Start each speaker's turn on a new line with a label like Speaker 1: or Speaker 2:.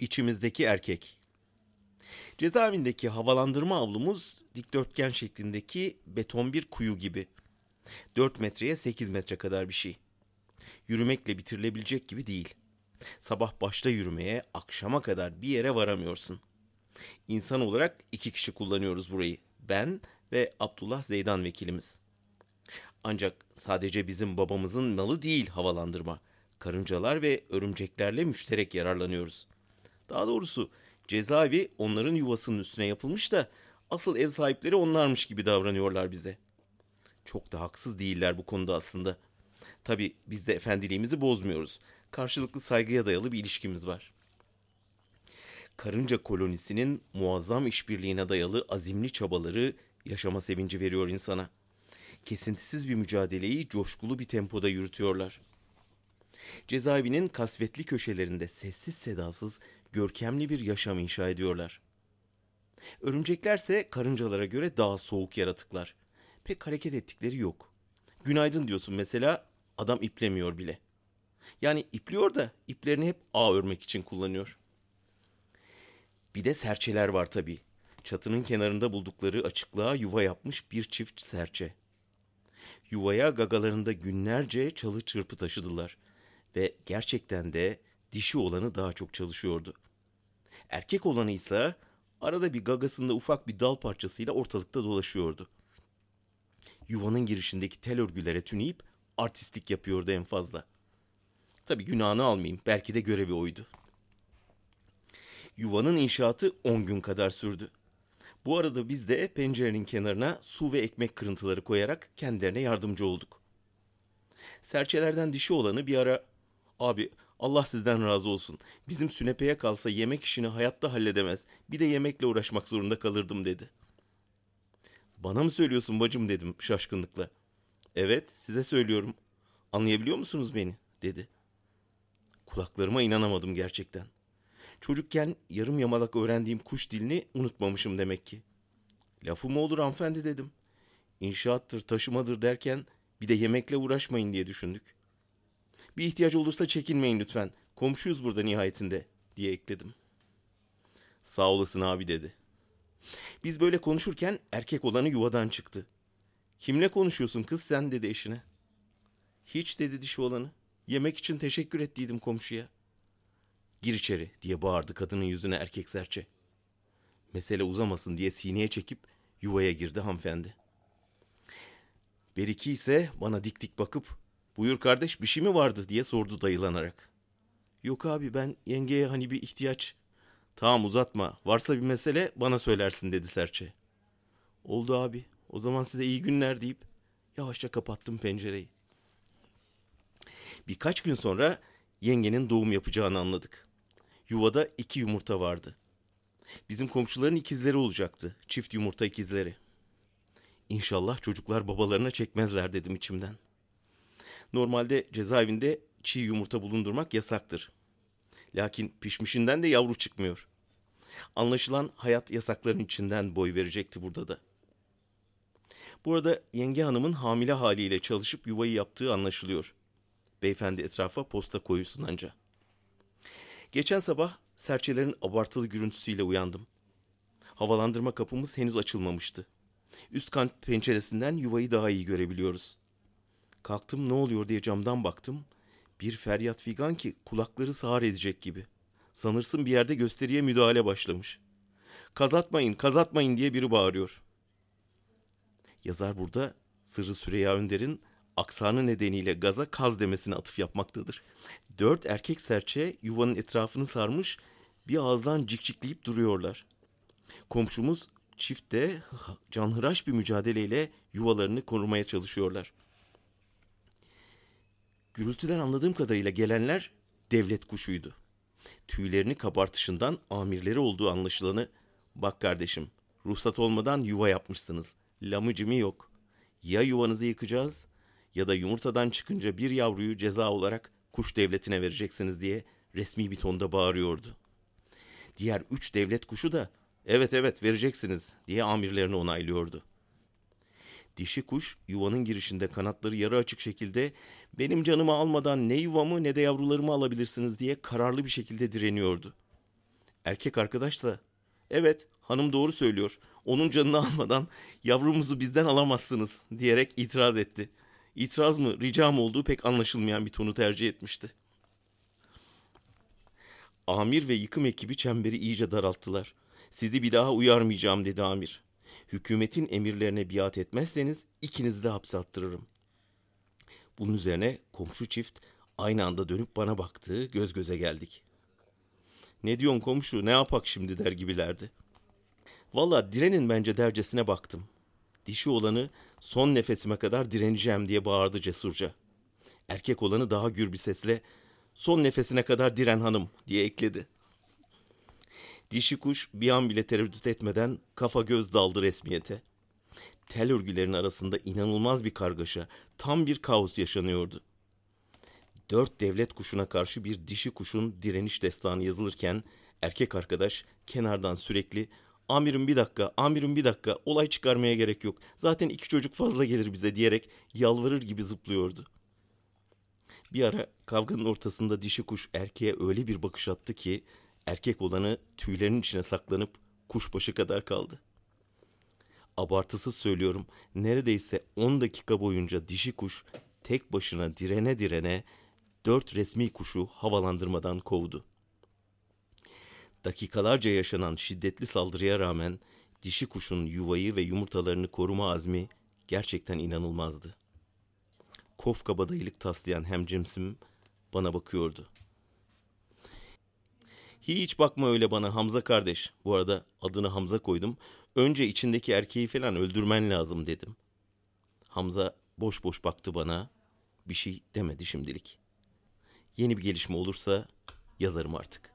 Speaker 1: İçimizdeki erkek. Cezaevindeki havalandırma avlumuz dikdörtgen şeklindeki beton bir kuyu gibi. 4 metreye 8 metre kadar bir şey. Yürümekle bitirilebilecek gibi değil. Sabah başta yürümeye akşama kadar bir yere varamıyorsun. İnsan olarak iki kişi kullanıyoruz burayı. Ben ve Abdullah Zeydan vekilimiz. Ancak sadece bizim babamızın malı değil havalandırma. Karıncalar ve örümceklerle müşterek yararlanıyoruz. Daha doğrusu cezaevi onların yuvasının üstüne yapılmış da asıl ev sahipleri onlarmış gibi davranıyorlar bize. Çok da haksız değiller bu konuda aslında. Tabi biz de efendiliğimizi bozmuyoruz. Karşılıklı saygıya dayalı bir ilişkimiz var. Karınca kolonisinin muazzam işbirliğine dayalı azimli çabaları yaşama sevinci veriyor insana. Kesintisiz bir mücadeleyi coşkulu bir tempoda yürütüyorlar. Cezaevinin kasvetli köşelerinde sessiz sedasız görkemli bir yaşam inşa ediyorlar. Örümceklerse karıncalara göre daha soğuk yaratıklar. Pek hareket ettikleri yok. Günaydın diyorsun mesela adam iplemiyor bile. Yani ipliyor da iplerini hep ağ örmek için kullanıyor. Bir de serçeler var tabii. Çatının kenarında buldukları açıklığa yuva yapmış bir çift serçe. Yuvaya gagalarında günlerce çalı çırpı taşıdılar ve gerçekten de dişi olanı daha çok çalışıyordu. Erkek olanı ise arada bir gagasında ufak bir dal parçasıyla ortalıkta dolaşıyordu. Yuvanın girişindeki tel örgülere tüneyip artistlik yapıyordu en fazla. Tabii günahını almayayım, belki de görevi oydu. Yuvanın inşaatı 10 gün kadar sürdü. Bu arada biz de pencerenin kenarına su ve ekmek kırıntıları koyarak kendilerine yardımcı olduk. Serçelerden dişi olanı bir ara abi Allah sizden razı olsun. Bizim sünepeye kalsa yemek işini hayatta halledemez. Bir de yemekle uğraşmak zorunda kalırdım dedi. Bana mı söylüyorsun bacım dedim şaşkınlıkla. Evet size söylüyorum. Anlayabiliyor musunuz beni dedi. Kulaklarıma inanamadım gerçekten. Çocukken yarım yamalak öğrendiğim kuş dilini unutmamışım demek ki. Lafı mı olur hanımefendi dedim. İnşaattır, taşımadır derken bir de yemekle uğraşmayın diye düşündük. Bir ihtiyaç olursa çekinmeyin lütfen. Komşuyuz burada nihayetinde diye ekledim. Sağ olasın abi dedi. Biz böyle konuşurken erkek olanı yuvadan çıktı. Kimle konuşuyorsun kız sen dedi eşine. Hiç dedi dişi olanı. Yemek için teşekkür ettiydim komşuya. Gir içeri diye bağırdı kadının yüzüne erkek serçe. Mesele uzamasın diye sineye çekip yuvaya girdi hanımefendi. Beriki ise bana dik dik bakıp buyur kardeş bir şey mi vardı diye sordu dayılanarak. Yok abi ben yengeye hani bir ihtiyaç. Tamam uzatma varsa bir mesele bana söylersin dedi serçe. Oldu abi o zaman size iyi günler deyip yavaşça kapattım pencereyi. Birkaç gün sonra yengenin doğum yapacağını anladık. Yuvada iki yumurta vardı. Bizim komşuların ikizleri olacaktı. Çift yumurta ikizleri. İnşallah çocuklar babalarına çekmezler dedim içimden. Normalde cezaevinde çiğ yumurta bulundurmak yasaktır. Lakin pişmişinden de yavru çıkmıyor. Anlaşılan hayat yasakların içinden boy verecekti burada da. Bu arada yenge hanımın hamile haliyle çalışıp yuvayı yaptığı anlaşılıyor. Beyefendi etrafa posta koyusun anca. Geçen sabah serçelerin abartılı gürültüsüyle uyandım. Havalandırma kapımız henüz açılmamıştı. Üst kat penceresinden yuvayı daha iyi görebiliyoruz. Kalktım ne oluyor diye camdan baktım. Bir feryat figan ki kulakları sağır edecek gibi. Sanırsın bir yerde gösteriye müdahale başlamış. Kazatmayın, kazatmayın diye biri bağırıyor. Yazar burada Sırrı Süreyya Önder'in aksanı nedeniyle gaza kaz demesine atıf yapmaktadır. Dört erkek serçe yuvanın etrafını sarmış bir ağızdan cikcikleyip duruyorlar. Komşumuz çifte canhıraş bir mücadeleyle yuvalarını korumaya çalışıyorlar. Gürültüden anladığım kadarıyla gelenler devlet kuşuydu. Tüylerini kabartışından amirleri olduğu anlaşılanı bak kardeşim ruhsat olmadan yuva yapmışsınız. Lamıcımı yok. Ya yuvanızı yıkacağız ya da yumurtadan çıkınca bir yavruyu ceza olarak kuş devletine vereceksiniz diye resmi bir tonda bağırıyordu. Diğer üç devlet kuşu da evet evet vereceksiniz diye amirlerini onaylıyordu. Dişi kuş yuvanın girişinde kanatları yarı açık şekilde benim canımı almadan ne yuvamı ne de yavrularımı alabilirsiniz diye kararlı bir şekilde direniyordu. Erkek arkadaşsa evet hanım doğru söylüyor. Onun canını almadan yavrumuzu bizden alamazsınız diyerek itiraz etti. İtiraz mı rica mı olduğu pek anlaşılmayan bir tonu tercih etmişti. Amir ve yıkım ekibi çemberi iyice daralttılar. Sizi bir daha uyarmayacağım dedi amir. Hükümetin emirlerine biat etmezseniz ikinizi de hapse attırırım. Bunun üzerine komşu çift aynı anda dönüp bana baktı, göz göze geldik. Ne diyorsun komşu, ne yapak şimdi der gibilerdi. Valla direnin bence dercesine baktım. Dişi olanı son nefesime kadar direneceğim diye bağırdı cesurca. Erkek olanı daha gür bir sesle son nefesine kadar diren hanım diye ekledi. Dişi kuş bir an bile tereddüt etmeden kafa göz daldı resmiyete. Tel örgülerin arasında inanılmaz bir kargaşa, tam bir kaos yaşanıyordu. Dört devlet kuşuna karşı bir dişi kuşun direniş destanı yazılırken erkek arkadaş kenardan sürekli amirim bir dakika, amirim bir dakika, olay çıkarmaya gerek yok. Zaten iki çocuk fazla gelir bize diyerek yalvarır gibi zıplıyordu. Bir ara kavganın ortasında dişi kuş erkeğe öyle bir bakış attı ki erkek olanı tüylerinin içine saklanıp kuşbaşı kadar kaldı. Abartısız söylüyorum neredeyse 10 dakika boyunca dişi kuş tek başına direne direne dört resmi kuşu havalandırmadan kovdu. Dakikalarca yaşanan şiddetli saldırıya rağmen dişi kuşun yuvayı ve yumurtalarını koruma azmi gerçekten inanılmazdı. Kof kabadayılık taslayan hemcimsim bana bakıyordu. Hiç bakma öyle bana Hamza kardeş. Bu arada adını Hamza koydum. Önce içindeki erkeği falan öldürmen lazım dedim. Hamza boş boş baktı bana. Bir şey demedi şimdilik. Yeni bir gelişme olursa yazarım artık.